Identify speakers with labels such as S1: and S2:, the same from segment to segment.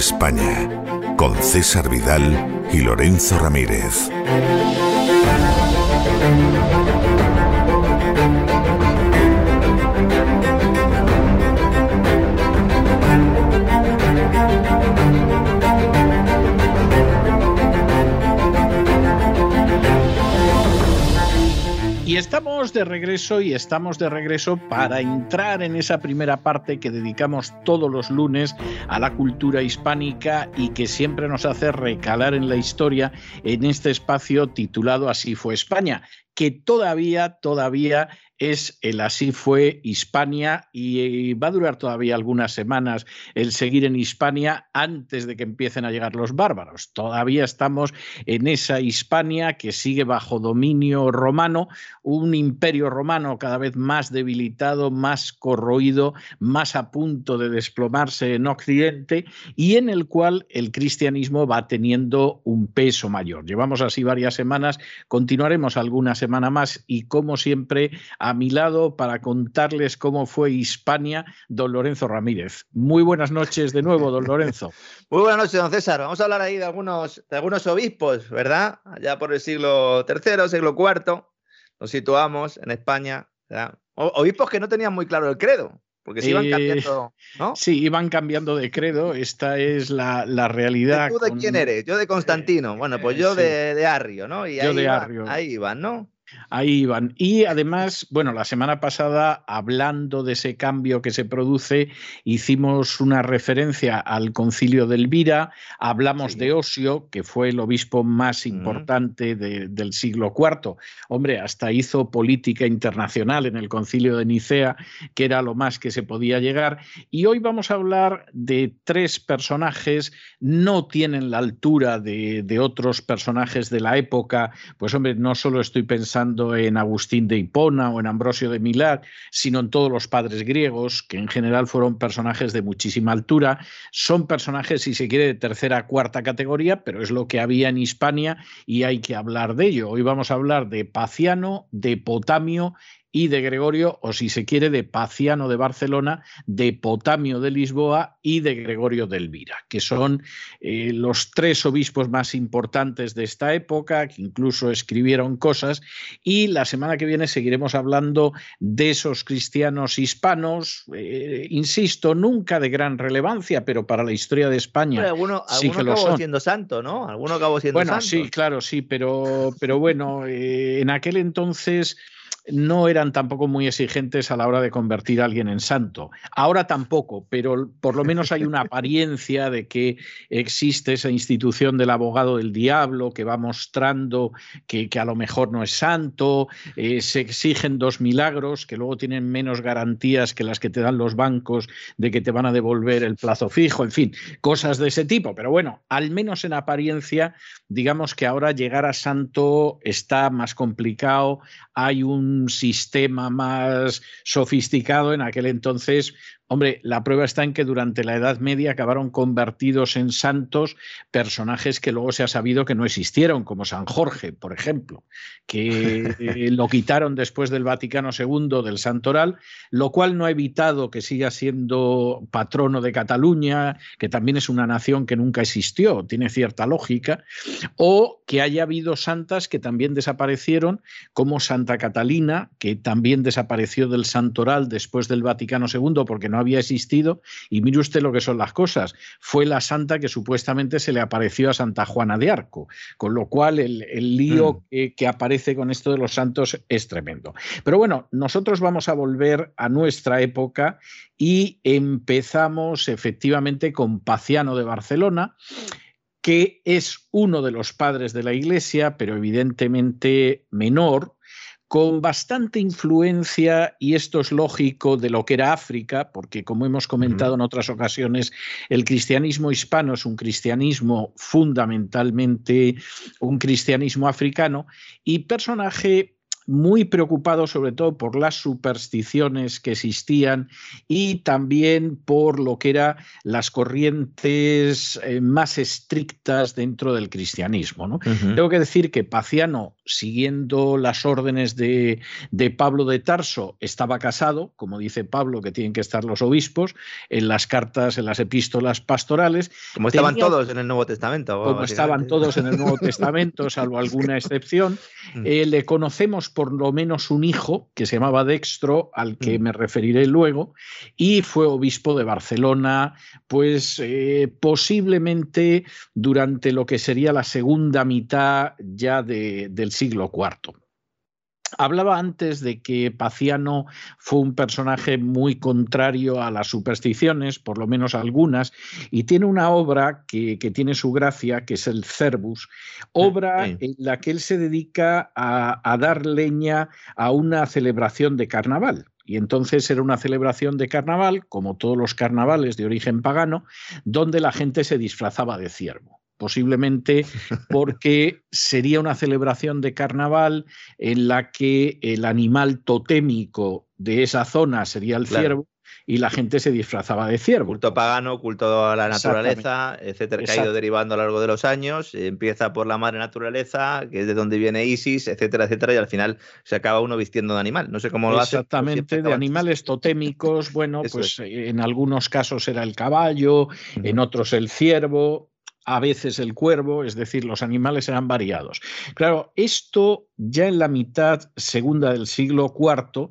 S1: España, con César Vidal y Lorenzo Ramírez.
S2: Y estamos de regreso y estamos de regreso para entrar en esa primera parte que dedicamos todos los lunes a la cultura hispánica y que siempre nos hace recalar en la historia en este espacio titulado Así fue España, que todavía, todavía es el Así fue Hispania y va a durar todavía algunas semanas el seguir en Hispania antes de que empiecen a llegar los bárbaros. Todavía estamos en esa Hispania que sigue bajo dominio romano, un imperio romano cada vez más debilitado, más corroído, más a punto de desplomarse en Occidente y en el cual el cristianismo va teniendo un peso mayor. Llevamos así varias semanas, continuaremos alguna semana más y como siempre a mi lado para contarles cómo fue Hispania, don Lorenzo Ramírez. Muy buenas noches de nuevo, don Lorenzo.
S3: Muy buenas noches, don César. Vamos a hablar ahí de algunos, de algunos obispos, ¿verdad? Allá por el siglo III, siglo IV, nos situamos en España. obispos que no tenían muy claro el credo. Porque se iban eh, cambiando, ¿no?
S2: Sí, iban cambiando de credo. Esta es la, realidad.
S3: ¿Tú de quién eres? Yo de Constantino. Bueno, pues yo de, de, Arrio, ¿no?
S2: Y yo de Arrio.
S3: Ahí iban, ¿no?
S2: Ahí iban. Y además, bueno, la semana pasada, hablando de ese cambio que se produce, hicimos una referencia al concilio de Elvira, hablamos de Osio, que fue el obispo más importante del siglo IV. Hombre, hasta hizo política internacional en el concilio de Nicea, que era lo más que se podía llegar. Y hoy vamos a hablar de tres personajes, no tienen la altura de, de otros personajes de la época, pues hombre, no solo estoy pensando en Agustín de Hipona o en Ambrosio de Milán, sino en todos los padres griegos, que en general fueron personajes de muchísima altura. Son personajes, si se quiere, de tercera, cuarta categoría, pero es lo que había en Hispania y hay que hablar de ello. Hoy vamos a hablar de Paciano, de Potamio y de Gregorio, o si se quiere, de Paciano de Barcelona, de Potamio de Lisboa y de Gregorio de Elvira, que son eh, los tres obispos más importantes de esta época, que incluso escribieron cosas, y la semana que viene seguiremos hablando de esos cristianos hispanos, eh, insisto, nunca de gran relevancia, pero para la historia de España.
S3: alguno, sí que lo acabó siendo santo, ¿no? Alguno acabó siendo
S2: bueno,
S3: santo.
S2: Bueno, sí, claro, sí, pero, pero bueno, eh, en aquel entonces no eran tampoco muy exigentes a la hora de convertir a alguien en santo. Ahora tampoco, pero por lo menos hay una apariencia de que existe esa institución del abogado del diablo que va mostrando que, a lo mejor no es santo, eh, se exigen dos milagros que luego tienen menos garantías que las que te dan los bancos de que te van a devolver el plazo fijo, en fin, cosas de ese tipo. Pero bueno, al menos en apariencia, digamos que ahora llegar a santo está más complicado, hay un sistema más sofisticado en aquel entonces Hombre, la prueba está en que durante la Edad Media acabaron convertidos en santos personajes que luego se ha sabido que no existieron, como San Jorge, por ejemplo, que lo quitaron después del Vaticano II del santoral, lo cual no ha evitado que siga siendo patrono de Cataluña, que también es una nación que nunca existió, tiene cierta lógica, o que haya habido santas que también desaparecieron, como Santa Catalina Catalina, que también desapareció del santoral después del Vaticano II porque no había existido. Y mire usted lo que son las cosas. Fue la santa que supuestamente se le apareció a Santa Juana de Arco, con lo cual el, lío mm. que, aparece con esto de los santos es tremendo. Pero bueno, nosotros vamos a volver a nuestra época y empezamos efectivamente con Paciano de Barcelona que es uno de los padres de la Iglesia, pero evidentemente menor, con bastante influencia, y esto es lógico, de lo que era África, porque como hemos comentado en otras ocasiones, el cristianismo hispano es un cristianismo fundamentalmente un cristianismo africano, y personaje muy preocupado sobre todo por las supersticiones que existían y también por lo que eran las corrientes eh, más estrictas dentro del cristianismo. ¿no? Tengo que decir que Paciano, siguiendo las órdenes de, de, Pablo de Tarso, estaba casado, como dice Pablo, que tienen que estar los obispos, en las cartas, en las epístolas pastorales.
S3: Como estaban todos en el Nuevo Testamento.
S2: Como estaban todos en el Nuevo Testamento, salvo alguna excepción. Mm. Eh, le conocemos por lo menos un hijo que se llamaba Dextro, al que mm. me referiré luego, y fue obispo de Barcelona, pues eh, posiblemente durante lo que sería la segunda mitad ya del siglo IV. Hablaba antes de que Paciano fue un personaje muy contrario a las supersticiones, por lo menos algunas, y tiene una obra que, tiene su gracia, que es el Cervus, obra en la que él se dedica a, a dar leña a una celebración de carnaval. Y entonces era una celebración de carnaval, como todos los carnavales de origen pagano, donde la gente se disfrazaba de ciervo posiblemente porque sería una celebración de carnaval en la que el animal totémico de esa zona sería el ciervo y la gente se disfrazaba de ciervo.
S3: Culto pagano, culto a la naturaleza, etcétera, que ha ido derivando a lo largo de los años. Empieza por la madre naturaleza, que es de donde viene Isis, etcétera, etcétera, y al final se acaba uno vistiendo de animal. No sé cómo lo
S2: hace. Exactamente, de animales totémicos. Bueno, pues en algunos casos era el caballo, en otros el ciervo, a veces el cuervo, es decir, los animales eran variados. Claro, esto ya en la mitad segunda del siglo IV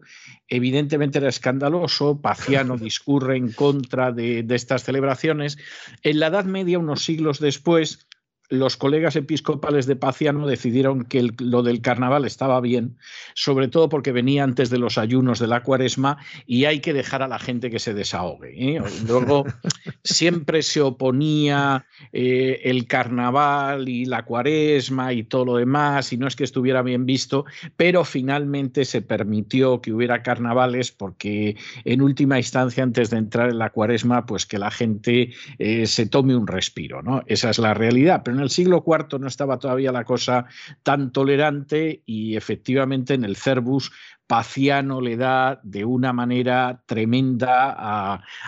S2: evidentemente era escandaloso, Paciano discurre en contra de, de estas celebraciones. En la Edad Media, unos siglos después, los colegas episcopales de Paciano decidieron que lo del carnaval estaba bien, sobre todo porque venía antes de los ayunos de la cuaresma y hay que dejar a la gente que se desahogue. ¿eh? Luego siempre se oponía eh, el carnaval y la cuaresma y todo lo demás, y no es que estuviera bien visto, pero finalmente se permitió que hubiera carnavales porque en última instancia, antes de entrar en la cuaresma, pues que la gente eh, se tome un respiro. ¿no? Esa es la realidad. Pero en el siglo IV no estaba todavía la cosa tan tolerante y efectivamente en el Cervus Paciano le da de una manera tremenda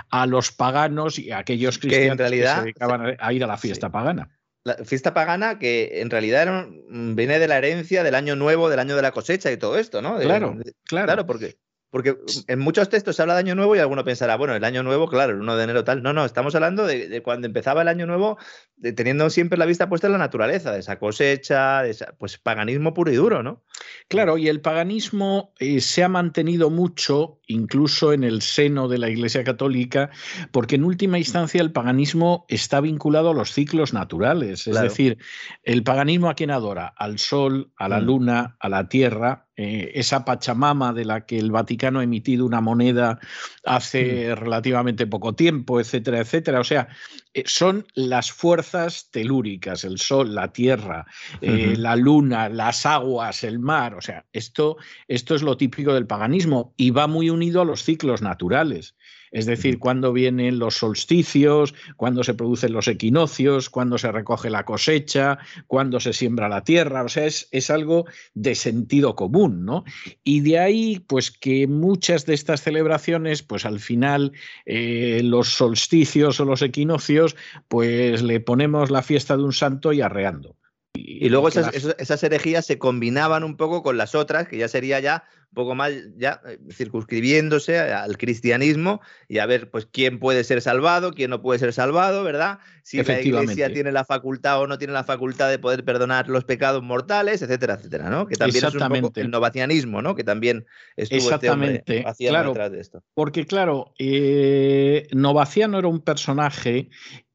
S2: a, los paganos y a aquellos cristianos que, se dedicaban a ir a la fiesta pagana.
S3: La fiesta pagana que en realidad viene de la herencia del año nuevo, del año de la cosecha y todo esto, ¿no?
S2: claro, claro.
S3: Claro, porque porque en muchos textos se habla de Año Nuevo y alguno pensará, bueno, el Año Nuevo, claro, el 1 de enero tal. No, no, estamos hablando de, cuando empezaba el Año Nuevo, teniendo siempre la vista puesta en la naturaleza, de esa cosecha, de pues paganismo puro y duro, ¿no?
S2: Claro, y el paganismo eh, se ha mantenido mucho, incluso en el seno de la Iglesia Católica, porque en última instancia el paganismo está vinculado a los ciclos naturales. Es decir, el paganismo a quien adora, al sol, a la mm. luna, a la tierra, eh, esa Pachamama de la que el Vaticano ha emitido una moneda hace mm. relativamente poco tiempo, etcétera, etcétera. O sea, son las fuerzas telúricas, el sol, la tierra, eh, la luna, las aguas, el mar. O sea, esto, esto es lo típico del paganismo y va muy unido a los ciclos naturales es decir, cuándo vienen los solsticios, cuándo se producen los equinoccios, cuándo se recoge la cosecha, cuándo se siembra la tierra, o sea, es, es algo de sentido común, ¿no? Y de ahí, pues que muchas de estas celebraciones, pues al final eh, los solsticios o los equinoccios, pues le ponemos la fiesta de un santo y arreando.
S3: Y, luego esas, herejías se combinaban un poco con las otras, que ya sería ya un poco más ya eh, circunscribiéndose al cristianismo y a ver pues quién puede ser salvado, quién no puede ser salvado, ¿verdad? Si la iglesia tiene la facultad o no tiene la facultad de poder perdonar los pecados mortales, etcétera, etcétera, ¿no? Que también es un poco el novacianismo, ¿no? Que también estuvo este
S2: Exactamente. claro, detrás de esto. Porque claro, eh, Novaciano era un personaje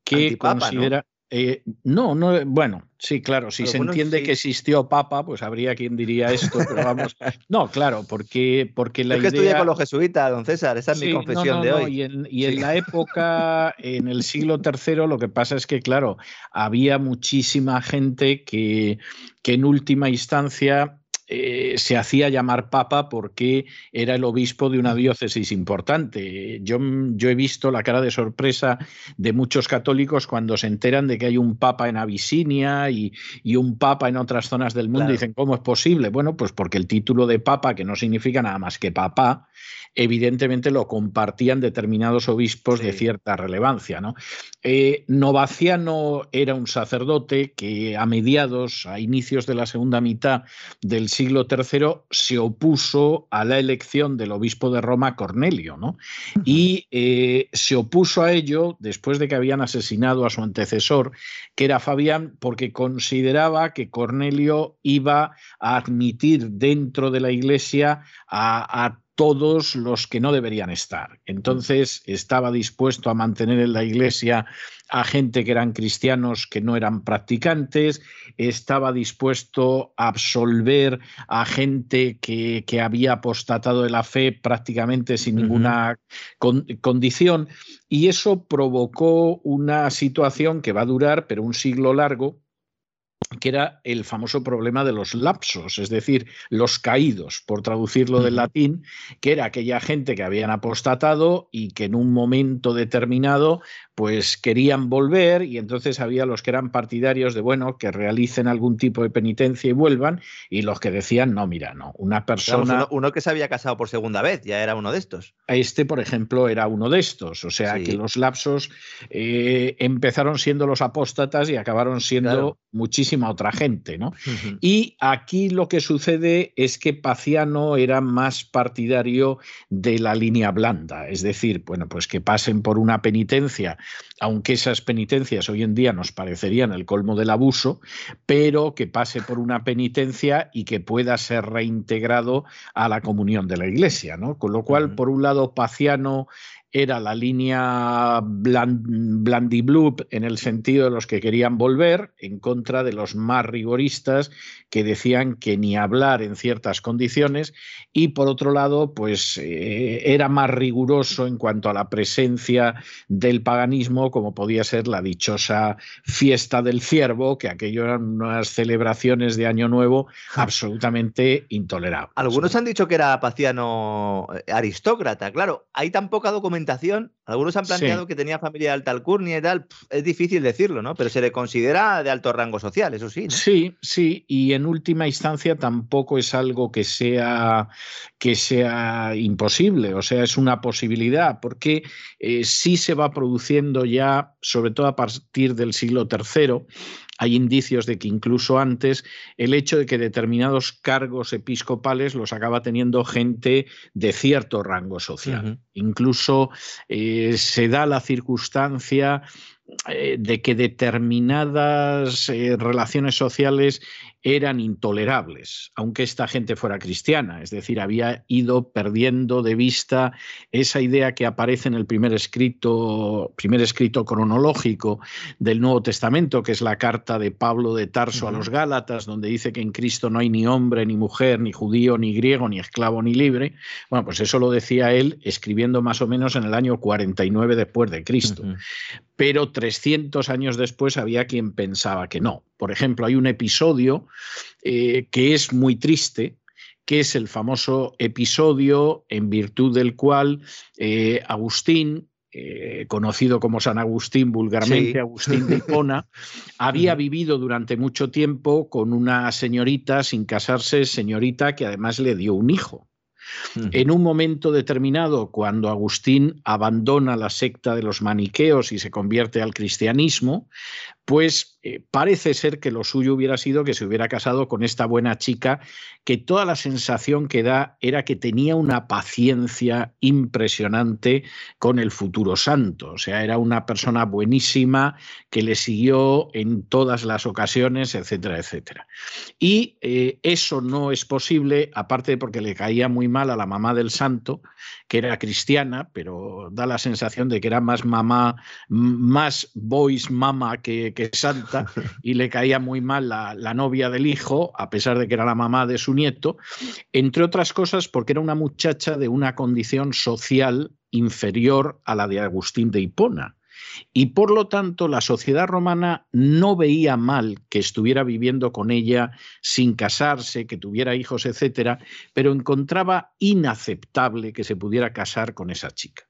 S2: que considera eh, no, no, bueno, sí, claro, si se entiende que existió Papa, pues habría quien diría esto, pero vamos, no, claro, porque, porque la
S3: es
S2: que
S3: idea... con los jesuitas, don César, esa es mi confesión de hoy.
S2: Y en, y en la época, en el siglo III, lo que pasa es que, claro, había muchísima gente que, que en última instancia eh, se hacía llamar papa porque era el obispo de una diócesis importante. Yo, yo, he visto la cara de sorpresa de muchos católicos cuando se enteran de que hay un papa en Abisinia y, un papa en otras zonas del mundo. Y dicen, ¿cómo es posible? Bueno, pues porque el título de papa, que no significa nada más que papá, evidentemente lo compartían determinados obispos de cierta relevancia. ¿no? Eh, Novaciano era un sacerdote que a mediados, a inicios de la segunda mitad del siglo III, se opuso a la elección del obispo de Roma, Cornelio, ¿no? y eh, se opuso a ello después de que habían asesinado a su antecesor, que era Fabián, porque consideraba que Cornelio iba a admitir dentro de la iglesia a, a todos los que no deberían estar. Entonces estaba dispuesto a mantener en la iglesia a gente que eran cristianos que no eran practicantes, estaba dispuesto a absolver a gente que, había apostatado de la fe prácticamente sin ninguna condición. Y eso provocó una situación que va a durar, pero un siglo largo, que era el famoso problema de los lapsos, es decir, los caídos, por traducirlo del latín, que era aquella gente que habían apostatado y que en un momento determinado pues querían volver y entonces había los que eran partidarios de, bueno, que realicen algún tipo de penitencia y vuelvan, y los que decían, no, mira, no, una persona...
S3: uno, que se había casado por segunda vez, ya era uno de estos.
S2: Este, por ejemplo, era uno de estos, o sea que los lapsos eh, empezaron siendo los apóstatas y acabaron siendo muchísima otra gente, ¿no? Y aquí lo que sucede es que Paciano era más partidario de la línea blanda, es decir, bueno, pues que pasen por una penitencia aunque esas penitencias hoy en día nos parecerían el colmo del abuso, pero que pase por una penitencia y que pueda ser reintegrado a la comunión de la Iglesia. ¿no? Con lo cual, por un lado, Paciano era la línea Blandiblup en el sentido de los que querían volver, en contra de los más rigoristas que decían que ni hablar en ciertas condiciones, y por otro lado, pues eh, era más riguroso en cuanto a la presencia del paganismo, como podía ser la dichosa fiesta del ciervo, que aquello eran unas celebraciones de Año Nuevo absolutamente intolerables.
S3: Algunos han dicho que era paciano eh, aristócrata, claro, hay tan poca documentación documentación algunos han planteado que tenía familia de alta alcurnia y tal, es difícil decirlo, ¿no? Pero se le considera de alto rango social, eso sí.
S2: Sí, sí, y en última instancia tampoco es algo que sea, que sea imposible, o sea, es una posibilidad, porque eh, sí se va produciendo ya, sobre todo a partir del siglo III, hay indicios de que incluso antes el hecho de que determinados cargos episcopales los acaba teniendo gente de cierto rango social. Incluso eh, se da la circunstancia eh, de que determinadas eh, relaciones sociales eran intolerables, aunque esta gente fuera cristiana, es decir, había ido perdiendo de vista esa idea que aparece en el primer escrito, primer escrito cronológico del Nuevo Testamento, que es la carta de Pablo de Tarso a los Gálatas, donde dice que en Cristo no hay ni hombre, ni mujer, ni judío, ni griego, ni esclavo, ni libre. Bueno, pues eso lo decía él escribiendo más o menos en el año 49 después de Cristo. Pero 300 años después había quien pensaba que no. Por ejemplo, hay un episodio eh, que es muy triste, que es el famoso episodio en virtud del cual eh, Agustín, eh, conocido como San Agustín, vulgarmente Agustín de Hipona, había vivido durante mucho tiempo con una señorita sin casarse, señorita que además le dio un hijo. En un momento determinado, cuando Agustín abandona la secta de los maniqueos y se convierte al cristianismo, pues eh, parece ser que lo suyo hubiera sido que se hubiera casado con esta buena chica, que toda la sensación que da era que tenía una paciencia impresionante con el futuro santo. O sea, era una persona buenísima que le siguió en todas las ocasiones, etcétera, etcétera. Y eh, eso no es posible, aparte porque le caía muy mal a la mamá del santo, que era cristiana, pero da la sensación de que era más mamá, más boys mama que que santa, y le caía muy mal la, la, novia del hijo, a pesar de que era la mamá de su nieto, entre otras cosas porque era una muchacha de una condición social inferior a la de Agustín de Hipona. Y por lo tanto, la sociedad romana no veía mal que estuviera viviendo con ella sin casarse, que tuviera hijos, etcétera, pero encontraba inaceptable que se pudiera casar con esa chica.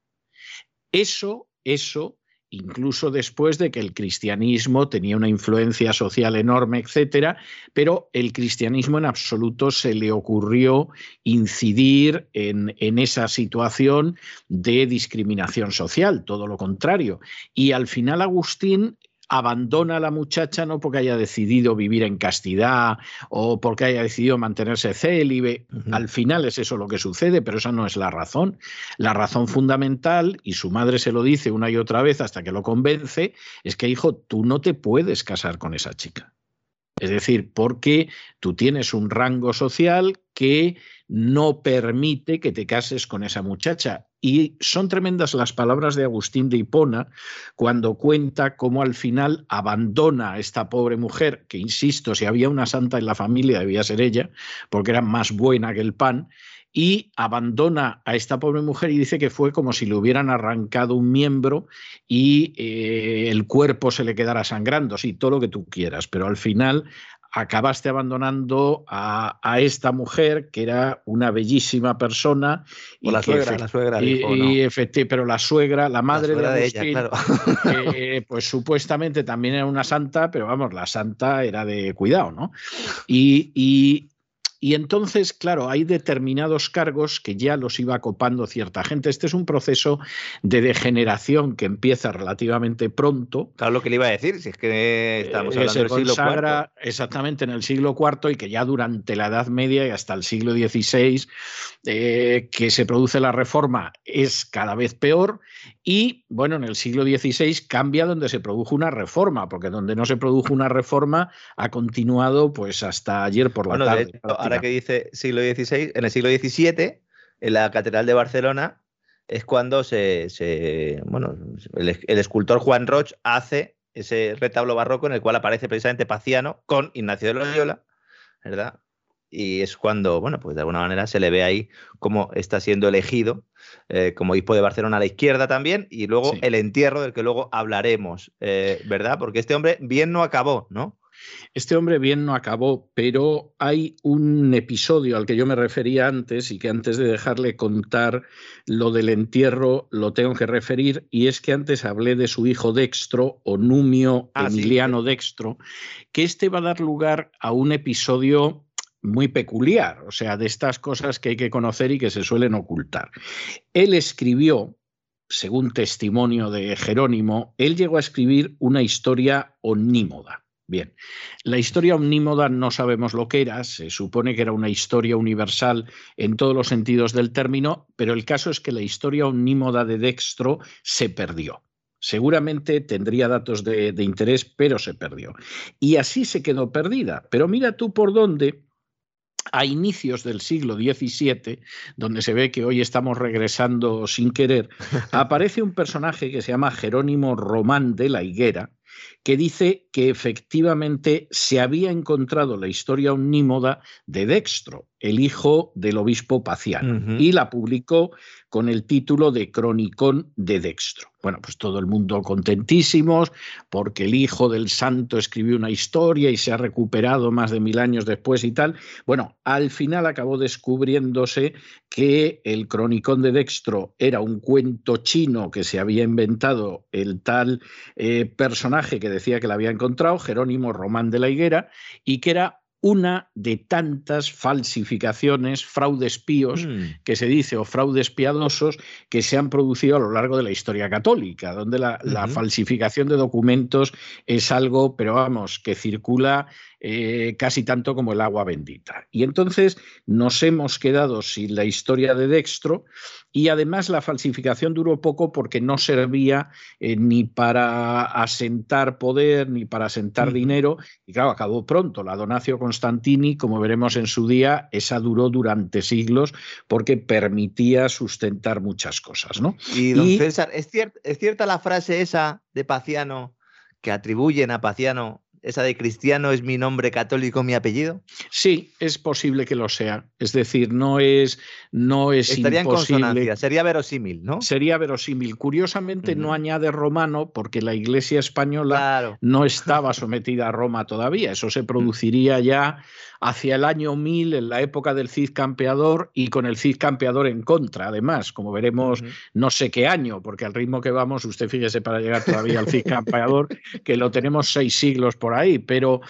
S2: Eso, eso incluso después de que el cristianismo tenía una influencia social enorme, etcétera, pero el cristianismo en absoluto se le ocurrió incidir en, en, esa situación de discriminación social, todo lo contrario. Y al final Agustín abandona a la muchacha no porque haya decidido vivir en castidad o porque haya decidido mantenerse célibe. Al final es eso lo que sucede, pero esa no es la razón. La razón fundamental, y su madre se lo dice una y otra vez hasta que lo convence, es que, hijo, tú no te puedes casar con esa chica. Es decir, porque tú tienes un rango social que no permite que te cases con esa muchacha. Y son tremendas las palabras de Agustín de Hipona cuando cuenta cómo al final abandona a esta pobre mujer, que insisto, si había una santa en la familia debía ser ella, porque era más buena que el pan, y abandona a esta pobre mujer y dice que fue como si le hubieran arrancado un miembro y eh, el cuerpo se le quedara sangrando, sí, todo lo que tú quieras, pero al final acabaste abandonando a, esta mujer que era una bellísima persona.
S3: y la suegra, la suegra.
S2: Y, pero la suegra, la madre de, ella, eh, pues supuestamente también era una santa, pero vamos, la santa era de cuidado, ¿no? y y entonces, claro, hay determinados cargos que ya los iba copando cierta gente. Este es un proceso de degeneración que empieza relativamente pronto.
S3: Claro, lo que le iba a decir, si es que estamos
S2: eh, hablando del siglo IV. Exactamente, en el siglo IV y que ya durante la Edad Media y hasta el siglo XVI, eh, que se produce la reforma, es cada vez peor. Y bueno, en el siglo XVI cambia donde se produjo una reforma, porque donde no se produjo una reforma ha continuado pues hasta ayer por la tarde
S3: ahora que dice siglo XVI, en el siglo XVII, en la Catedral de Barcelona, es cuando se, bueno, el, escultor Juan Roch hace ese retablo barroco en el cual aparece precisamente Paciano con Ignacio de Loyola, ¿verdad? Y es cuando, bueno, pues de alguna manera se le ve ahí cómo está siendo elegido eh, como obispo de Barcelona a la izquierda también, y luego el entierro del que luego hablaremos, eh, ¿verdad? Porque este hombre bien no acabó, ¿no?
S2: Este hombre bien no acabó, pero hay un episodio al que yo me refería antes y que antes de dejarle contar lo del entierro lo tengo que referir, y es que antes hablé de su hijo Dextro, o Numio ah, Emiliano Dextro, que este va a dar lugar a un episodio muy peculiar, o sea, de estas cosas que hay que conocer y que se suelen ocultar. Él escribió, según testimonio de Jerónimo, él llegó a escribir una historia onímoda. Bien, la historia omnímoda no sabemos lo que era, se supone que era una historia universal en todos los sentidos del término, pero el caso es que la historia omnímoda de Dextro se perdió. Seguramente tendría datos de, de interés, pero se perdió. Y así se quedó perdida. Pero mira tú por dónde a inicios del siglo XVII, donde se ve que hoy estamos regresando sin querer, aparece un personaje que se llama Jerónimo Román de la Higuera, que dice que efectivamente se había encontrado la historia omnímoda de Dextro, el hijo del obispo Paciano, y la publicó con el título de Cronicón de Dextro. Bueno, pues todo el mundo contentísimos porque el hijo del santo escribió una historia y se ha recuperado más de mil años después y tal. Bueno, al final acabó descubriéndose que el Cronicón de Dextro era un cuento chino que se había inventado el tal eh, personaje que decía que la había encontrado, Jerónimo Román de la Higuera, y que era una de tantas falsificaciones, fraudes píos, mm. que se dice, o fraudes piadosos, que se han producido a lo largo de la historia católica, donde la, la falsificación de documentos es algo, pero vamos, que circula eh, casi tanto como el agua bendita. Y entonces nos hemos quedado sin la historia de Dextro y además la falsificación duró poco porque no servía eh, ni para asentar poder ni para asentar dinero y claro, acabó pronto. La Donacio Constantini, como veremos en su día, esa duró durante siglos porque permitía sustentar muchas cosas. ¿no?
S3: Y don César, ¿es, ¿es cierta la frase esa de Paciano que atribuyen a Paciano esa de cristiano es mi nombre católico, mi apellido?
S2: Sí, es posible que lo sea. Es decir, no es, no es
S3: Estaría
S2: en
S3: consonancia, sería verosímil, ¿no?
S2: Sería verosímil. Curiosamente no añade romano porque la Iglesia española no estaba sometida a Roma todavía. Eso se produciría ya hacia el año 1000, en la época del Cid campeador y con el Cid campeador en contra, además, como veremos no sé qué año, porque al ritmo que vamos, usted fíjese para llegar todavía al Cid campeador, que lo tenemos seis siglos por ahí, pero,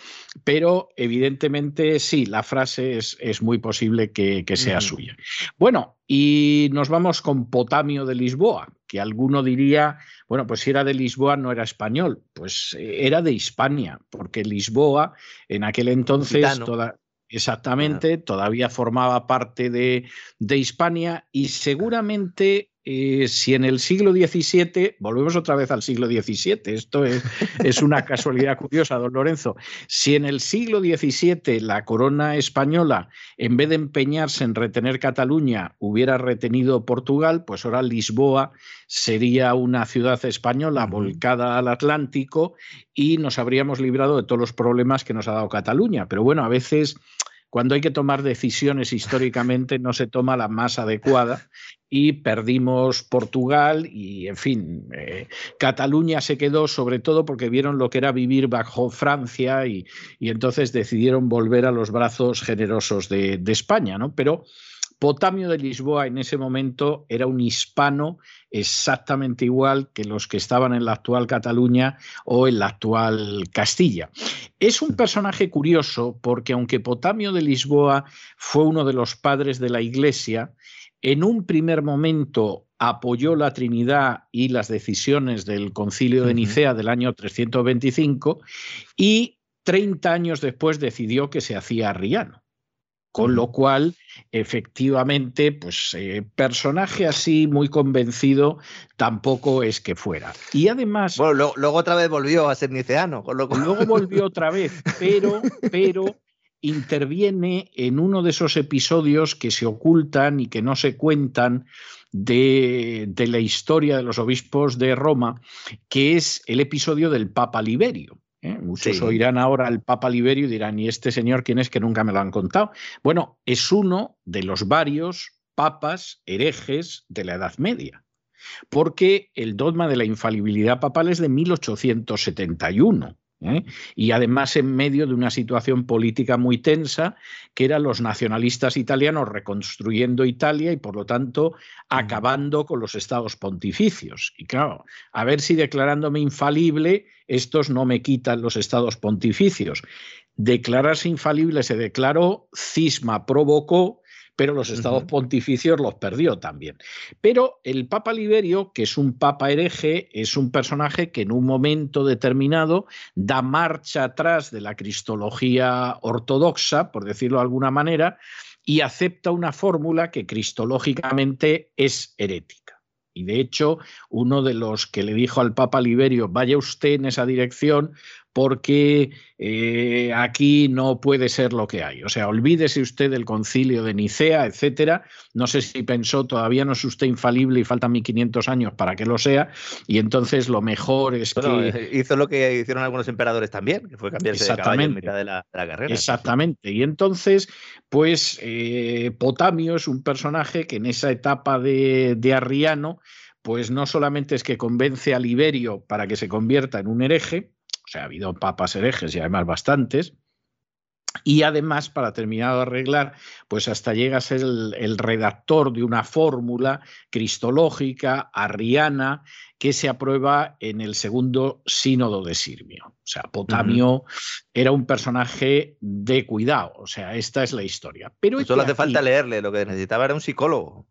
S2: pero evidentemente sí, la frase es, es muy posible que, sea suya. Bueno, y nos vamos con Potamio de Lisboa, que alguno diría, bueno, pues si era de Lisboa no era español, pues eh, era de Hispania, porque Lisboa en aquel entonces toda, exactamente todavía formaba parte de, de Hispania y seguramente eh, si en el siglo XVII, volvemos otra vez al siglo XVII, esto es, es, una casualidad curiosa, don Lorenzo, si en el siglo XVII la corona española, en vez de empeñarse en retener Cataluña, hubiera retenido Portugal, pues ahora Lisboa sería una ciudad española volcada al Atlántico y nos habríamos librado de todos los problemas que nos ha dado Cataluña. Pero bueno, a veces cuando hay que tomar decisiones históricamente no se toma la más adecuada y perdimos Portugal y, en fin, eh, Cataluña se quedó sobre todo porque vieron lo que era vivir bajo Francia y, entonces decidieron volver a los brazos generosos de, de España, ¿no? Pero Potamio de Lisboa en ese momento era un hispano exactamente igual que los que estaban en la actual Cataluña o en la actual Castilla. Es un personaje curioso porque aunque Potamio de Lisboa fue uno de los padres de la Iglesia, en un primer momento apoyó la Trinidad y las decisiones del Concilio de Nicea del año 325 y 30 años después decidió que se hacía arriano. Con lo cual, efectivamente, pues eh, personaje así muy convencido tampoco es que fuera. Y además.
S3: Bueno, luego otra vez volvió a ser niceano.
S2: Luego volvió otra vez, pero, pero interviene en uno de esos episodios que se ocultan y que no se cuentan de, de la historia de los obispos de Roma, que es el episodio del Papa Liberio. ¿Eh? Muchos oirán ahora al Papa Liberio y dirán, ¿y este señor quién es que nunca me lo han contado? Bueno, es uno de los varios papas herejes de la Edad Media, porque el dogma de la infalibilidad papal es de 1871. ¿Eh? y además en medio de una situación política muy tensa, que eran los nacionalistas italianos reconstruyendo Italia y por lo tanto acabando con los estados pontificios. Y claro, a ver si declarándome infalible, estos no me quitan los estados pontificios. Declararse infalible se declaró, cisma provocó, pero los estados pontificios los perdió también. Pero el Papa Liberio, que es un papa hereje, es un personaje que en un momento determinado da marcha atrás de la cristología ortodoxa, por decirlo de alguna manera, y acepta una fórmula que cristológicamente es herética. Y de hecho, uno de los que le dijo al Papa Liberio, vaya usted en esa dirección, porque eh, aquí no puede ser lo que hay. O sea, olvídese usted del concilio de Nicea, etcétera. No sé si pensó, todavía no es usted infalible y faltan 1500 años para que lo sea, y entonces lo mejor es que.
S3: Eh, hizo lo que hicieron algunos emperadores también, que fue cambiarse de caballo en mitad de la, carrera.
S2: Exactamente. Y entonces, pues eh, Potamio es un personaje que en esa etapa de, de Arriano, pues no solamente es que convence a Liberio para que se convierta en un hereje, o sea, ha habido papas herejes y además bastantes, y además, para terminar de arreglar, pues hasta llega a ser el, redactor de una fórmula cristológica, arriana, que se aprueba en el segundo sínodo de Sirmio. O sea, Potamio era un personaje de cuidado. O sea, esta es la historia. Pero
S3: Solo hace falta leerle, lo que necesitaba era un psicólogo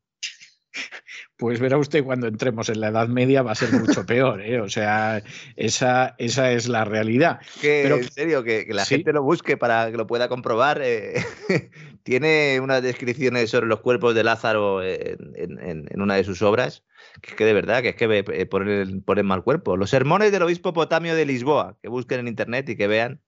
S2: pues verá usted cuando entremos en la Edad Media va a ser mucho peor, ¿eh? O sea, esa, esa es la realidad.
S3: Que, Pero, en serio, que, la gente lo busque para que lo pueda comprobar. Eh, tiene unas descripciones sobre los cuerpos de Lázaro en, una de sus obras, que es que de verdad, que es que eh, ponen, ponen mal cuerpo. Los sermones del obispo Potamio de Lisboa, que busquen en internet y que vean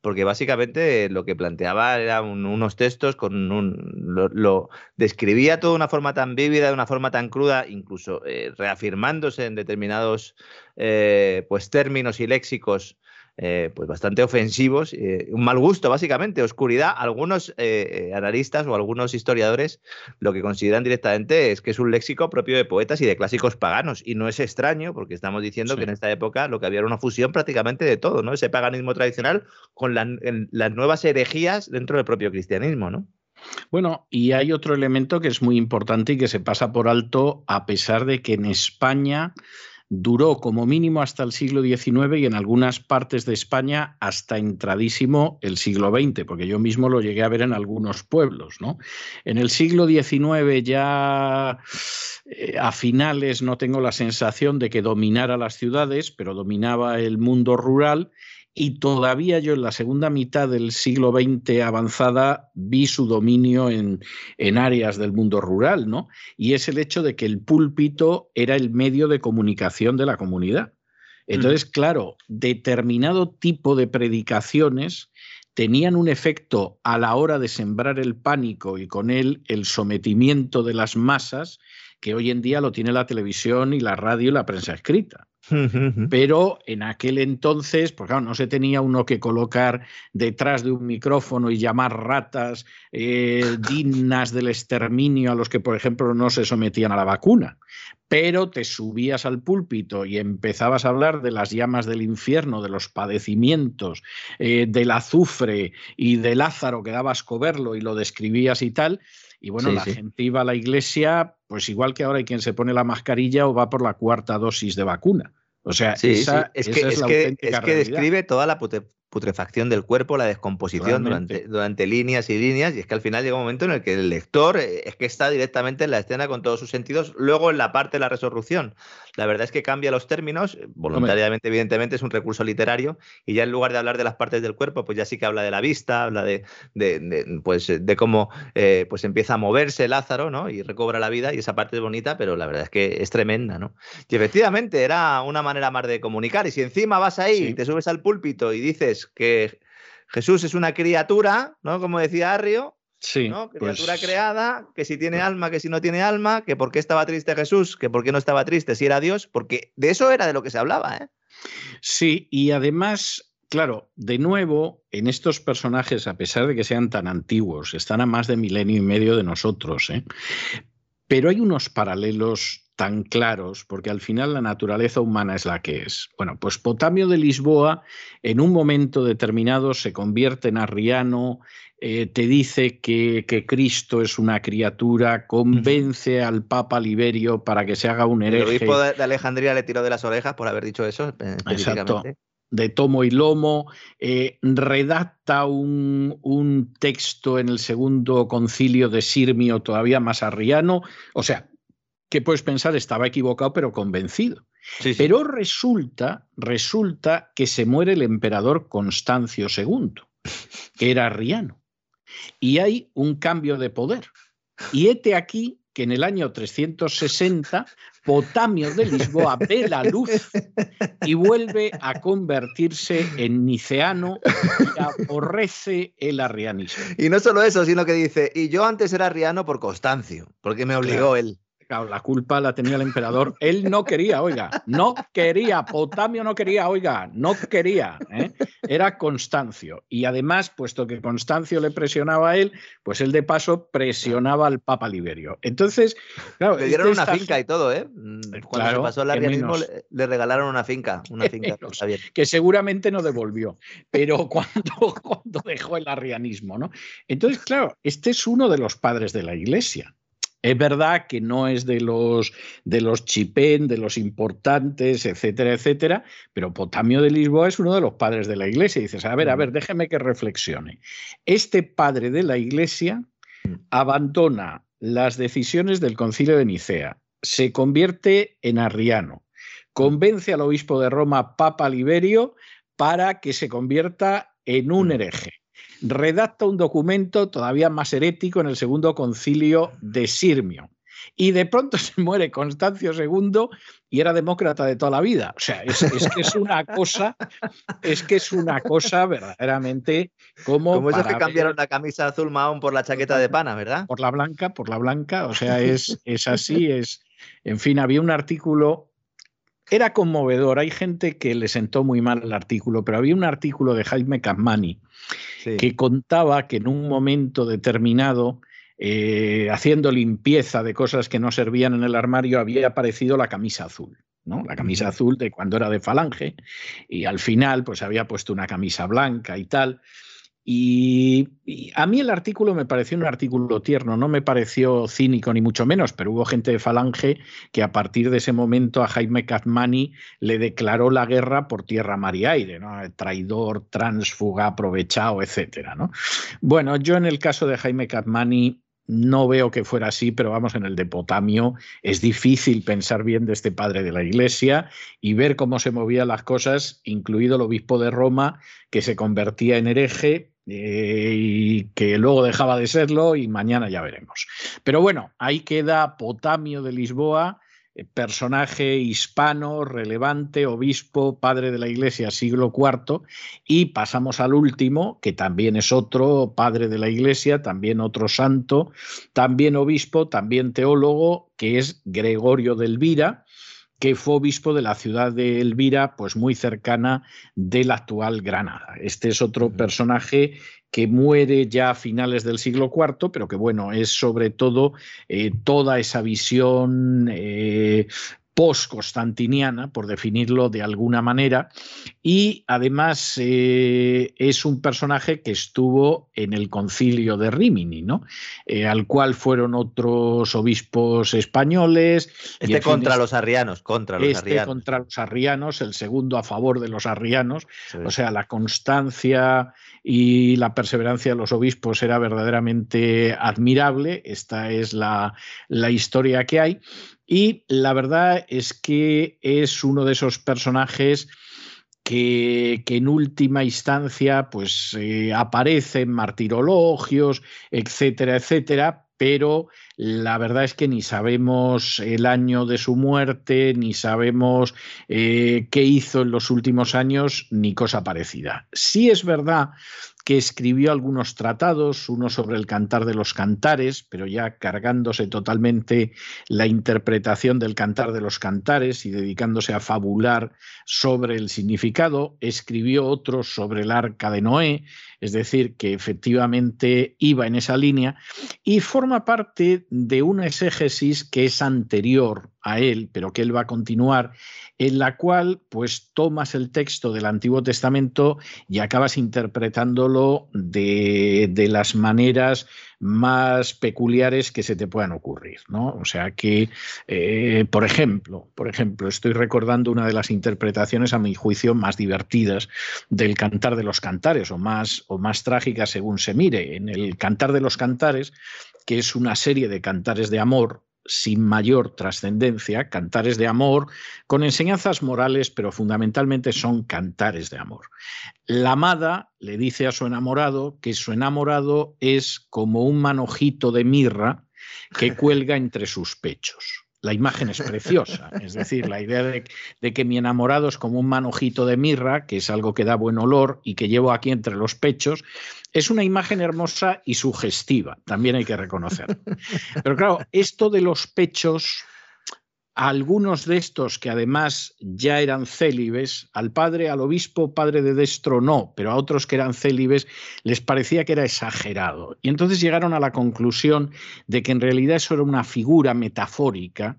S3: porque básicamente lo que planteaba eran unos textos con un lo, describía todo de una forma tan vívida, de una forma tan cruda, incluso eh, reafirmándose en determinados eh, pues términos y léxicos eh, pues bastante ofensivos, eh, un mal gusto básicamente, oscuridad. Algunos eh, analistas o algunos historiadores lo que consideran directamente es que es un léxico propio de poetas y de clásicos paganos. Y no es extraño porque estamos diciendo que en esta época lo que había era una fusión prácticamente de todo, ¿no? Ese paganismo tradicional con las nuevas herejías dentro del propio cristianismo, ¿no?
S2: Bueno, y hay otro elemento que es muy importante y que se pasa por alto a pesar de que en España duró como mínimo hasta el siglo XIX y en algunas partes de España hasta entradísimo el siglo XX, porque yo mismo lo llegué a ver en algunos pueblos. ¿no? En el siglo XIX ya eh, a finales no tengo la sensación de que dominara las ciudades, pero dominaba el mundo rural y todavía yo en la segunda mitad del siglo XX avanzada vi su dominio en, en, áreas del mundo rural, ¿no? Y es el hecho de que el púlpito era el medio de comunicación de la comunidad. Entonces, claro, determinado tipo de predicaciones tenían un efecto a la hora de sembrar el pánico y con él el sometimiento de las masas que hoy en día lo tiene la televisión y la radio y la prensa escrita. Pero en aquel entonces, pues claro, no se tenía uno que colocar detrás de un micrófono y llamar ratas eh, dignas del exterminio a los que, por ejemplo, no se sometían a la vacuna. Pero te subías al púlpito y empezabas a hablar de las llamas del infierno, de los padecimientos, eh, del azufre y de Lázaro, que dabas coberlo y lo describías y tal. Y bueno, la gente iba a la iglesia, pues igual que ahora hay quien se pone la mascarilla o va por la cuarta dosis de vacuna. O sea, esa,
S3: es, que, es, que, es que describe toda la putrefacción del cuerpo, la descomposición durante, durante, líneas y líneas, y es que al final llega un momento en el que el lector eh, es que está directamente en la escena con todos sus sentidos, luego en la parte de la resolución. La verdad es que cambia los términos, eh, voluntariamente, evidentemente, es un recurso literario, y ya en lugar de hablar de las partes del cuerpo, pues ya sí que habla de la vista, habla de, de, pues, de cómo eh, pues empieza a moverse Lázaro, ¿no? Y recobra la vida, y esa parte es bonita, pero la verdad es que es tremenda, ¿no? Y efectivamente era una manera más de comunicar, y si encima vas ahí, te subes al púlpito y dices que Jesús es una criatura, ¿no? Como decía Arrio,
S2: Sí,
S3: ¿no? Criatura pues creada, que si tiene alma, que si no tiene alma, que por qué estaba triste Jesús, que por qué no estaba triste si era Dios, porque de eso era de lo que se hablaba, ¿eh?
S2: Sí, y además, claro, de nuevo, en estos personajes, a pesar de que sean tan antiguos, están a más de milenio y medio de nosotros, ¿eh? pero hay unos paralelos tan claros, porque al final la naturaleza humana es la que es. Bueno, pues Potamio de Lisboa en un momento determinado se convierte en arriano, eh, te dice que, Cristo es una criatura, convence al Papa Liberio para que se haga un hereje.
S3: El obispo de Alejandría le tiró de las orejas por haber dicho eso
S2: Exacto de tomo y lomo, eh, redacta un, un, texto en el segundo concilio de Sirmio todavía más arriano, o sea, que puedes pensar estaba equivocado pero convencido. Pero resulta, resulta que se muere el emperador Constancio II, que era arriano, y hay un cambio de poder. Y este aquí que en el año 360 Potamio de Lisboa ve la luz y vuelve a convertirse en niceano y aborrece el arrianismo.
S3: Y no solo eso, sino que dice, y yo antes era arriano por Constancio, porque me obligó él.
S2: Claro, la culpa la tenía el emperador. Él no quería, oiga, no quería. Potamio no quería, oiga, no quería. ¿eh? Era Constancio. Y además, puesto que Constancio le presionaba a él, pues él de paso presionaba al Papa Liberio. Entonces,
S3: claro. Le dieron una finca y todo, ¿eh? Mm, cuando se pasó el arrianismo, le, regalaron una finca. Una finca
S2: que seguramente no devolvió. Pero cuando, cuando dejó el arrianismo, ¿no? Entonces, claro, este es uno de los padres de la iglesia. Es verdad que no es de los de los chipén, de los importantes, etcétera, etcétera, pero Potamio de Lisboa es uno de los padres de la iglesia. Y dices, a ver, a mm. ver, déjeme que reflexione. Este padre de la iglesia mm. abandona las decisiones del concilio de Nicea, se convierte en arriano, convence al obispo de Roma, Papa Liberio, para que se convierta en un mm. hereje redacta un documento todavía más herético en el segundo concilio de Sirmio. Y de pronto se muere Constancio II y era demócrata de toda la vida. O sea, es, que es una cosa, es que es una cosa verdaderamente como.
S3: Como esos que cambiaron la camisa azul mahón por la chaqueta de pana, ¿verdad?
S2: Por la blanca, por la blanca. O sea, es, es así, es. En fin, había un artículo era conmovedor. Hay gente que le sentó muy mal el artículo, pero había un artículo de Jaime Capmani que contaba que en un momento determinado, eh, haciendo limpieza de cosas que no servían en el armario, había aparecido la camisa azul. ¿no? La camisa azul de cuando era de falange y al final pues había puesto una camisa blanca y tal. Y, a mí el artículo me pareció un artículo tierno, no me pareció cínico ni mucho menos, pero hubo gente de Falange que a partir de ese momento a Jaime Catmani le declaró la guerra por tierra, mar y aire, ¿no? traidor, transfuga, aprovechado, etcétera, ¿no? Bueno, yo en el caso de Jaime Catmani no veo que fuera así, pero vamos, en el de Potamio es difícil pensar bien de este padre de la iglesia y ver cómo se movían las cosas, incluido el obispo de Roma, que se convertía en hereje eh, y que luego dejaba de serlo y mañana ya veremos. Pero bueno, ahí queda Potamio de Lisboa, personaje hispano, relevante, obispo, padre de la Iglesia, siglo IV, y pasamos al último, que también es otro padre de la Iglesia, también otro santo, también obispo, también teólogo, que es Gregorio de Elvira, que fue obispo de la ciudad de Elvira, pues muy cercana de la actual Granada. Este es otro personaje que muere ya a finales del siglo IV, pero que bueno, es sobre todo eh, toda esa visión eh, post-constantiniana, por definirlo de alguna manera, y además eh, es un personaje que estuvo en el concilio de Rimini, ¿no? Eh, al cual fueron otros obispos españoles.
S3: Este contra los arrianos, contra los
S2: este contra los arrianos, el segundo a favor de los arrianos, o sea, la constancia y la perseverancia de los obispos era verdaderamente admirable, esta es la, la historia que hay. Y la verdad es que es uno de esos personajes que, en última instancia pues eh, aparecen martirologios, etcétera, etcétera, pero la verdad es que ni sabemos el año de su muerte, ni sabemos eh, qué hizo en los últimos años, ni cosa parecida. Sí es verdad que escribió algunos tratados, uno sobre el cantar de los cantares, pero ya cargándose totalmente la interpretación del cantar de los cantares y dedicándose a fabular sobre el significado, escribió otros sobre el arca de Noé, es decir, que efectivamente iba en esa línea y forma parte de una exégesis que es anterior a él, pero que él va a continuar, en la cual pues tomas el texto del Antiguo Testamento y acabas interpretándolo de, de las maneras más peculiares que se te puedan ocurrir, ¿no? O sea que, eh, por ejemplo, por ejemplo, estoy recordando una de las interpretaciones, a mi juicio, más divertidas del Cantar de los Cantares, o más, o más trágicas según se mire. En el Cantar de los Cantares, que es una serie de cantares de amor, sin mayor trascendencia, cantares de amor, con enseñanzas morales, pero fundamentalmente son cantares de amor. La amada le dice a su enamorado que su enamorado es como un manojito de mirra que cuelga entre sus pechos. La imagen es preciosa. Es decir, la idea de, que mi enamorado es como un manojito de mirra, que es algo que da buen olor y que llevo aquí entre los pechos, es una imagen hermosa y sugestiva, también hay que reconocer. Pero claro, esto de los pechos algunos de estos que además ya eran célibes, al padre, al obispo, padre de Destro no, pero a otros que eran célibes les parecía que era exagerado. Y entonces llegaron a la conclusión de que en realidad eso era una figura metafórica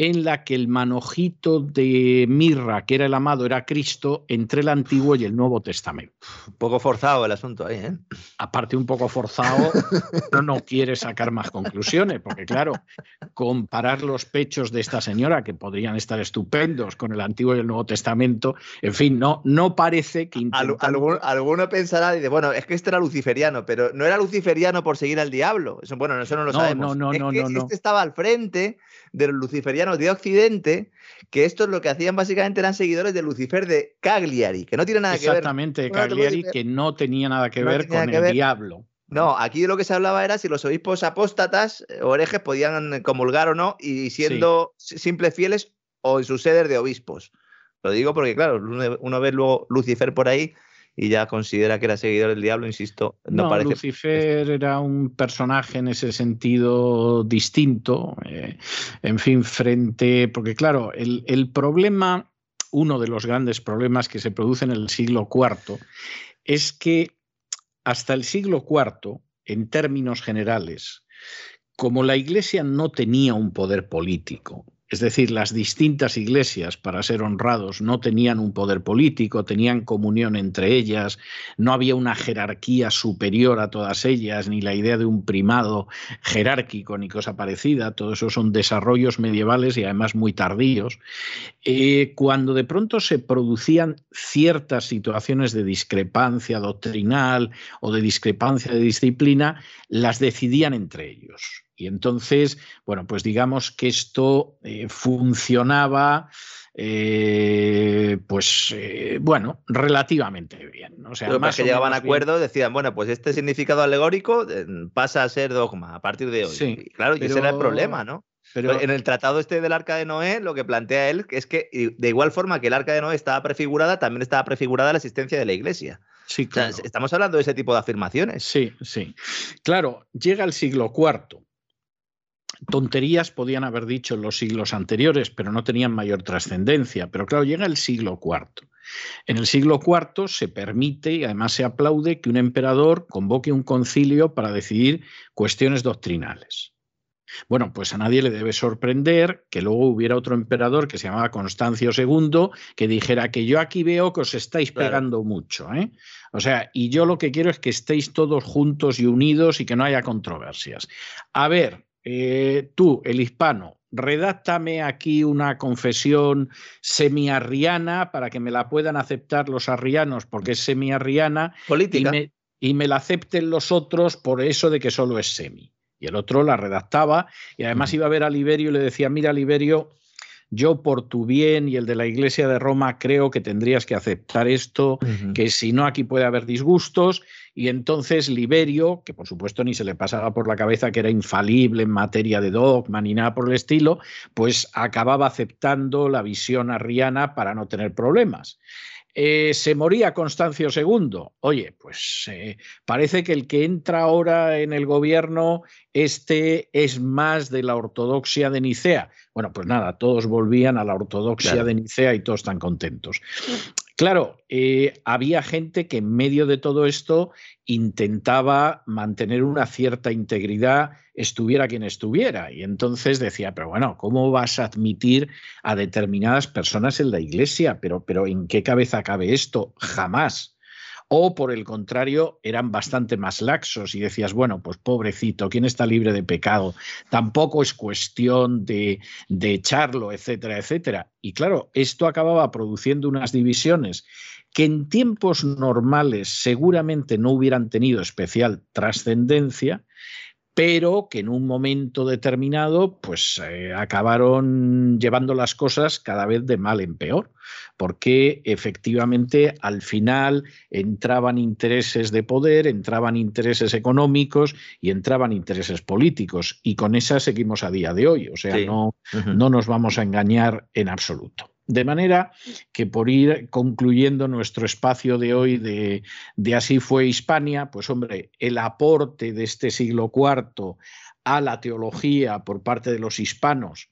S2: en la que el manojito de mirra, que era el amado, era Cristo entre el Antiguo y el Nuevo Testamento.
S3: Un poco forzado el asunto ahí, ¿eh?
S2: Aparte, un poco forzado, no, no quiere sacar más conclusiones, porque claro, comparar los pechos de esta señora, que podrían estar estupendos con el Antiguo y el Nuevo Testamento, en fin, no, no parece que...
S3: alguno, pensará, dice, bueno, es que este era luciferiano, pero no era luciferiano por seguir al diablo. Eso, bueno, eso no lo sabemos.
S2: No, no, no, no,
S3: Este estaba al frente de los de Occidente, que estos lo que hacían básicamente eran seguidores de Lucifer de Cagliari, que no tiene nada que ver.
S2: Exactamente, Cagliari, que no tenía nada que ver con el diablo.
S3: No, aquí de lo que se hablaba era si los obispos apóstatas o herejes podían comulgar o no y siendo simples fieles o en sus sedes de obispos. Lo digo porque, claro, uno ve luego Lucifer por ahí y ya considera que era seguidor del diablo, insisto.
S2: No, parece... Lucifer era un personaje en ese sentido distinto, eh, en fin, frente, porque claro, el, el problema, uno de los grandes problemas que se produce en el siglo IV es que hasta el siglo IV, en términos generales, como la Iglesia no tenía un poder político, es decir, las distintas iglesias, para ser honrados, no tenían un poder político, tenían comunión entre ellas, no había una jerarquía superior a todas ellas, ni la idea de un primado jerárquico, ni cosa parecida. Todo eso son desarrollos medievales y además muy tardíos. Eh, cuando de pronto se producían ciertas situaciones de discrepancia doctrinal o de discrepancia de disciplina, las decidían entre ellos. Y entonces, bueno, pues digamos que esto eh, funcionaba, eh, pues eh, bueno, relativamente bien. O sea,
S3: más que llegaban a acuerdos, decían, bueno, pues este significado alegórico pasa a ser dogma a partir de hoy. Sí, claro, y ese era el problema, ¿no? Pero en el tratado este del arca de Noé, lo que plantea él es que de igual forma que el arca de Noé estaba prefigurada, también estaba prefigurada la existencia de la iglesia.
S2: Sí, claro.
S3: estamos hablando de ese tipo de afirmaciones.
S2: Sí, sí. Claro, llega el siglo IV tonterías podían haber dicho en los siglos anteriores, pero no tenían mayor trascendencia. Pero claro, llega el siglo IV. En el siglo IV se permite y además se aplaude que un emperador convoque un concilio para decidir cuestiones doctrinales. Bueno, pues a nadie le debe sorprender que luego hubiera otro emperador que se llamaba Constancio II que dijera que yo aquí veo que os estáis pegando mucho. ¿eh? O sea, y yo lo que quiero es que estéis todos juntos y unidos y que no haya controversias. A ver, eh, tú, el hispano, redáctame aquí una confesión semiarriana para que me la puedan aceptar los arrianos porque es semiarriana
S3: Política.
S2: Y, me, la acepten los otros por eso de que solo es semi. Y el otro la redactaba y además iba a ver a Liberio y le decía, mira Liberio, yo por tu bien y el de la Iglesia de Roma creo que tendrías que aceptar esto, que si no aquí puede haber disgustos. Y entonces Liberio, que por supuesto ni se le pasaba por la cabeza que era infalible en materia de dogma ni nada por el estilo, pues acababa aceptando la visión arriana para no tener problemas. Eh, se moría Constancio II. Oye, pues eh, parece que el que entra ahora en el gobierno, este es más de la ortodoxia de Nicea. Bueno, pues nada, todos volvían a la ortodoxia de Nicea y todos están contentos. Claro, eh, había gente que en medio de todo esto intentaba mantener una cierta integridad, estuviera quien estuviera. Y entonces decía, pero bueno, ¿cómo vas a admitir a determinadas personas en la iglesia? Pero, pero ¿en qué cabeza cabe esto? Jamás o por el contrario eran bastante más laxos y decías, bueno, pues pobrecito, ¿quién está libre de pecado? Tampoco es cuestión de, de echarlo, etcétera, etcétera. Y claro, esto acababa produciendo unas divisiones que en tiempos normales seguramente no hubieran tenido especial trascendencia, pero que en un momento determinado pues eh, acabaron llevando las cosas cada vez de mal en peor, porque efectivamente al final entraban intereses de poder, entraban intereses económicos y entraban intereses políticos, y con esa seguimos a día de hoy, o sea, no, no nos vamos a engañar en absoluto. De manera que por ir concluyendo nuestro espacio de hoy de, Así fue Hispania, pues hombre, el aporte de este siglo IV a la teología por parte de los hispanos,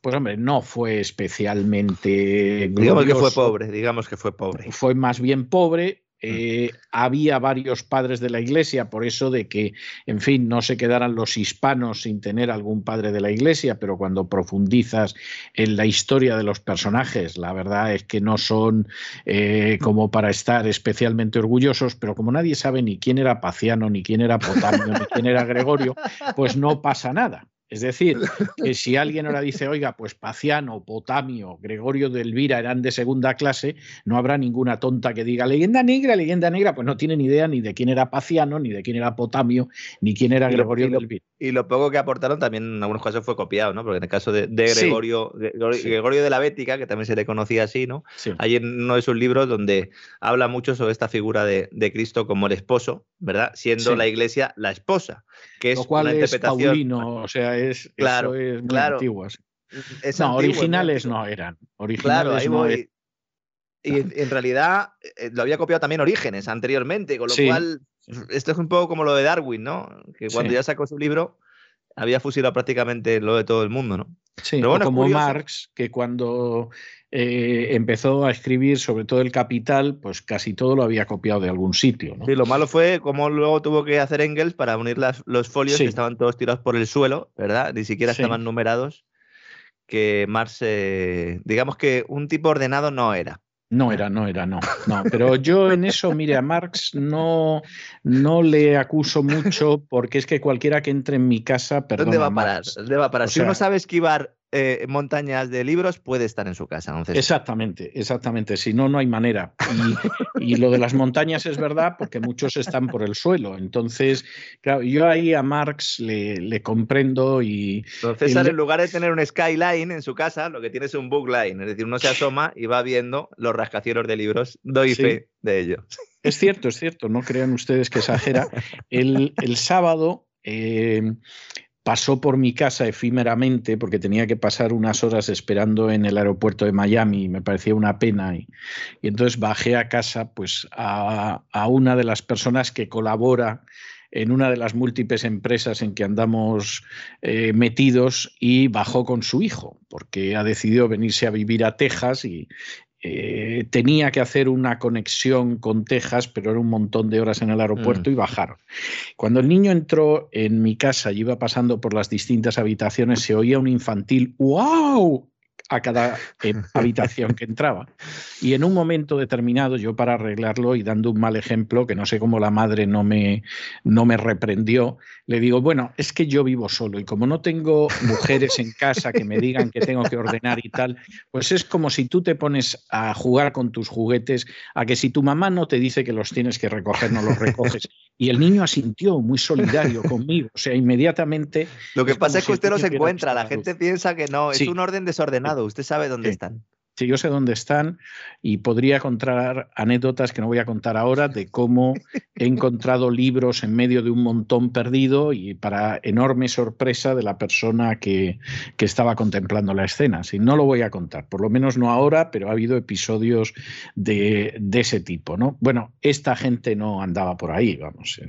S2: pues hombre, no fue especialmente...
S3: Digamos que fue pobre, digamos que fue pobre.
S2: Fue más bien pobre, eh, había varios padres de la iglesia, por eso de que, en fin, no se quedaran los hispanos sin tener algún padre de la iglesia, pero cuando profundizas en la historia de los personajes, la verdad es que no son eh, como para estar especialmente orgullosos, pero como nadie sabe ni quién era Paciano, ni quién era Potamio, ni quién era Gregorio, pues no pasa nada. Es decir, que si alguien ahora dice, oiga, pues Paciano, Potamio, Gregorio de Elvira eran de segunda clase, no habrá ninguna tonta que diga leyenda negra, leyenda negra, pues no tiene ni idea ni de quién era Paciano, ni de quién era Potamio, ni quién era Gregorio de Elvira.
S3: Y lo poco que aportaron también en algunos casos fue copiado, ¿no? Porque en el caso de, Gregorio, Gregorio de la Bética, que también se le conocía así, ¿no? Hay en uno de sus libros donde habla mucho sobre esta figura de, Cristo como el esposo, ¿verdad? Siendo la iglesia la esposa, que es
S2: lo cual una interpretación. o sea, es, claro, es muy claro. no, originales no eran. Originales claro,
S3: Y en realidad eh, lo había copiado también Orígenes anteriormente, con lo cual esto es un poco como lo de Darwin, ¿no? Que cuando ya sacó su libro había fusilado prácticamente lo de todo el mundo, ¿no?
S2: Sí, Pero bueno, como Marx, que cuando eh, empezó a escribir sobre todo el capital, pues casi todo lo había copiado de algún sitio. ¿no?
S3: Sí, lo malo fue cómo luego tuvo que hacer Engels para unir las, los folios que estaban todos tirados por el suelo, ¿verdad? Ni siquiera estaban numerados. Que Marx, eh, digamos que un tipo ordenado no era.
S2: No era, no era, no, no. Pero yo en eso, mire, a Marx no, no le acuso mucho porque es que cualquiera que entre en mi casa, perdón.
S3: ¿Dónde va a parar? ¿Dónde va a parar? si uno sabe esquivar eh, montañas de libros puede estar en su casa.
S2: Exactamente, exactamente. Si no, no hay manera. Y, lo de las montañas es verdad porque muchos están por el suelo. Entonces, claro, yo ahí a Marx le, comprendo y...
S3: Entonces, en lugar de tener un skyline en su casa, lo que tiene es un bookline. Es decir, uno se asoma y va viendo los rascacielos de libros. Doy fe de ello.
S2: Es cierto, es cierto. No crean ustedes que exagera. El, sábado... Eh, pasó por mi casa efímeramente porque tenía que pasar unas horas esperando en el aeropuerto de Miami y me parecía una pena y, entonces bajé a casa pues a, una de las personas que colabora en una de las múltiples empresas en que andamos eh, metidos y bajó con su hijo, porque ha decidido venirse a vivir a Texas y, eh, tenía que hacer una conexión con Texas, pero era un montón de horas en el aeropuerto mm. y bajaron. Cuando el niño entró en mi casa y iba pasando por las distintas habitaciones, se oía un infantil ¡Wow! A cada eh, habitación que entraba. Y en un momento determinado, yo para arreglarlo y dando un mal ejemplo, que no sé cómo la madre no me, no me reprendió, le digo, bueno, es que yo vivo solo y como no tengo mujeres en casa que me digan que tengo que ordenar y tal, pues es como si tú te pones a jugar con tus juguetes, a que si tu mamá no te dice que los tienes que recoger, no los recoges. Y el niño asintió, muy solidario conmigo, o sea, inmediatamente...
S3: Lo que pasa es que usted no se encuentra, la gente piensa que no, es un orden desordenado, usted sabe dónde están.
S2: Sí, yo sé dónde están y podría contar anécdotas que no voy a contar ahora de cómo he encontrado libros en medio de un montón perdido y para enorme sorpresa de la persona que, estaba contemplando la escena. Sí, no lo voy a contar, por lo menos no ahora, pero ha habido episodios de, ese tipo. ¿no? Bueno, esta gente no andaba por ahí, vamos.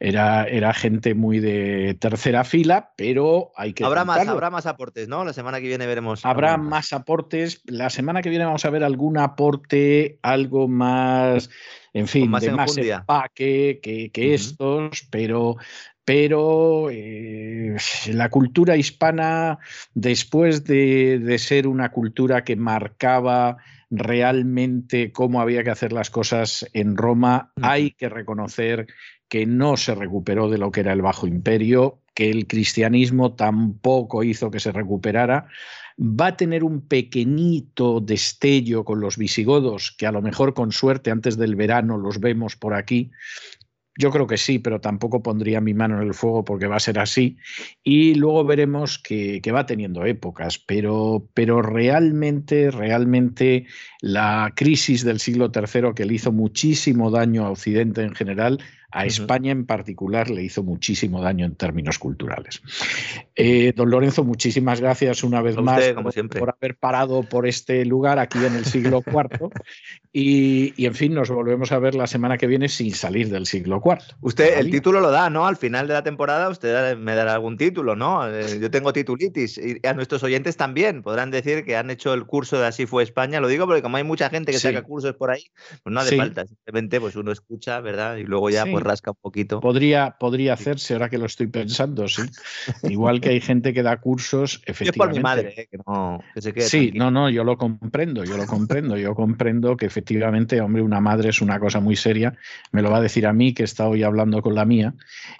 S2: Era, era gente muy de tercera fila, pero hay que...
S3: Habrá más, habrá más aportes, ¿no? La semana que viene veremos.
S2: Habrá más aportes la semana que viene vamos a ver algún aporte, algo más, en fin, de más empaque que, que estos, pero pero eh, la cultura hispana, después de, de, ser una cultura que marcaba realmente cómo había que hacer las cosas en Roma, hay que reconocer que no se recuperó de lo que era el Bajo Imperio, que el cristianismo tampoco hizo que se recuperara va a tener un pequeñito destello con los visigodos, que a lo mejor con suerte antes del verano los vemos por aquí, Yo creo que sí, pero tampoco pondría mi mano en el fuego porque va a ser así. Y luego veremos que, va teniendo épocas, pero, pero realmente, realmente la crisis del siglo III que le hizo muchísimo daño a Occidente en general a España en particular le hizo muchísimo daño en términos culturales. Eh, don Lorenzo, muchísimas gracias una vez más por, haber parado por este lugar aquí en el siglo IV. y, en fin, nos volvemos a ver la semana que viene sin salir del siglo IV.
S3: Usted el título lo da, ¿no? Al final de la temporada usted me dará algún título, ¿no? Eh, yo tengo titulitis y a nuestros oyentes también podrán decir que han hecho el curso de Así fue España. Lo digo porque como hay mucha gente que saca cursos por ahí, pues no hace falta. Simplemente pues uno escucha, ¿verdad? Y luego ya pues rasca un poquito.
S2: Podría, podría hacerse, ahora que lo estoy pensando, sí. Igual que hay gente que da cursos, efectivamente. Es por mi madre, ¿eh? que no se quede Sí, no, no, yo lo comprendo, yo lo comprendo. Yo comprendo que efectivamente, hombre, una madre es una cosa muy seria. Me lo va a decir a mí, que está hoy hablando con la mía.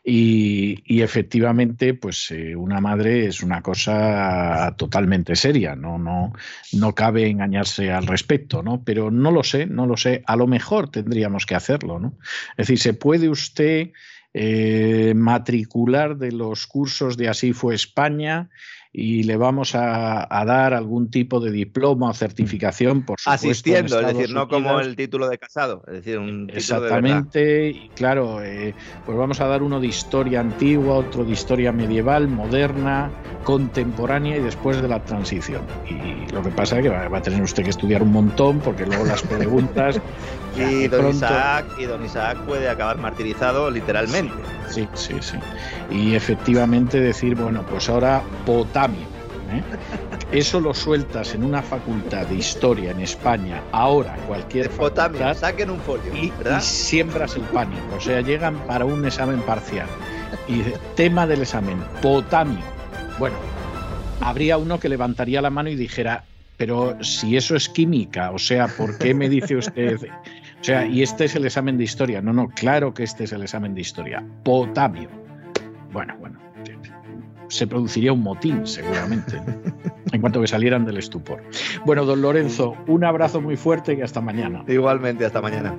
S2: Y, efectivamente, pues eh, una madre es una cosa totalmente seria. No, no, no cabe engañarse al respecto, ¿no? Pero no lo sé, no lo sé. A lo mejor tendríamos que hacerlo, ¿no? Es decir, se puede usted eh, matricular de los cursos de Así fue España y le vamos a, dar algún tipo de diploma o certificación, por supuesto.
S3: Asistiendo, es decir, no como el título de casado, es decir, un
S2: Exactamente, y claro, eh, pues vamos a dar uno de historia antigua, otro de historia medieval, moderna, contemporánea y después de la transición. Y lo que pasa es que va, a tener usted que estudiar un montón, porque luego las preguntas.
S3: y, don Isaac, y don Isaac puede acabar martirizado literalmente.
S2: Sí, sí, sí. Y efectivamente decir, bueno, pues ahora potamio. ¿eh? Eso lo sueltas en una facultad de historia en España, ahora cualquier
S3: potamio, saquen un folio,
S2: y, siembras el pánico. O sea, llegan para un examen parcial. Y tema del examen, potamio. Bueno, habría uno que levantaría la mano y dijera, pero si eso es química, o sea, ¿por qué me dice usted? O sea, y este es el examen de historia. No, no, claro que este es el examen de historia. Potamio. Bueno, bueno, se produciría un motín, seguramente, en cuanto que salieran del estupor. Bueno, don Lorenzo, un abrazo muy fuerte y hasta mañana.
S3: Igualmente, hasta mañana.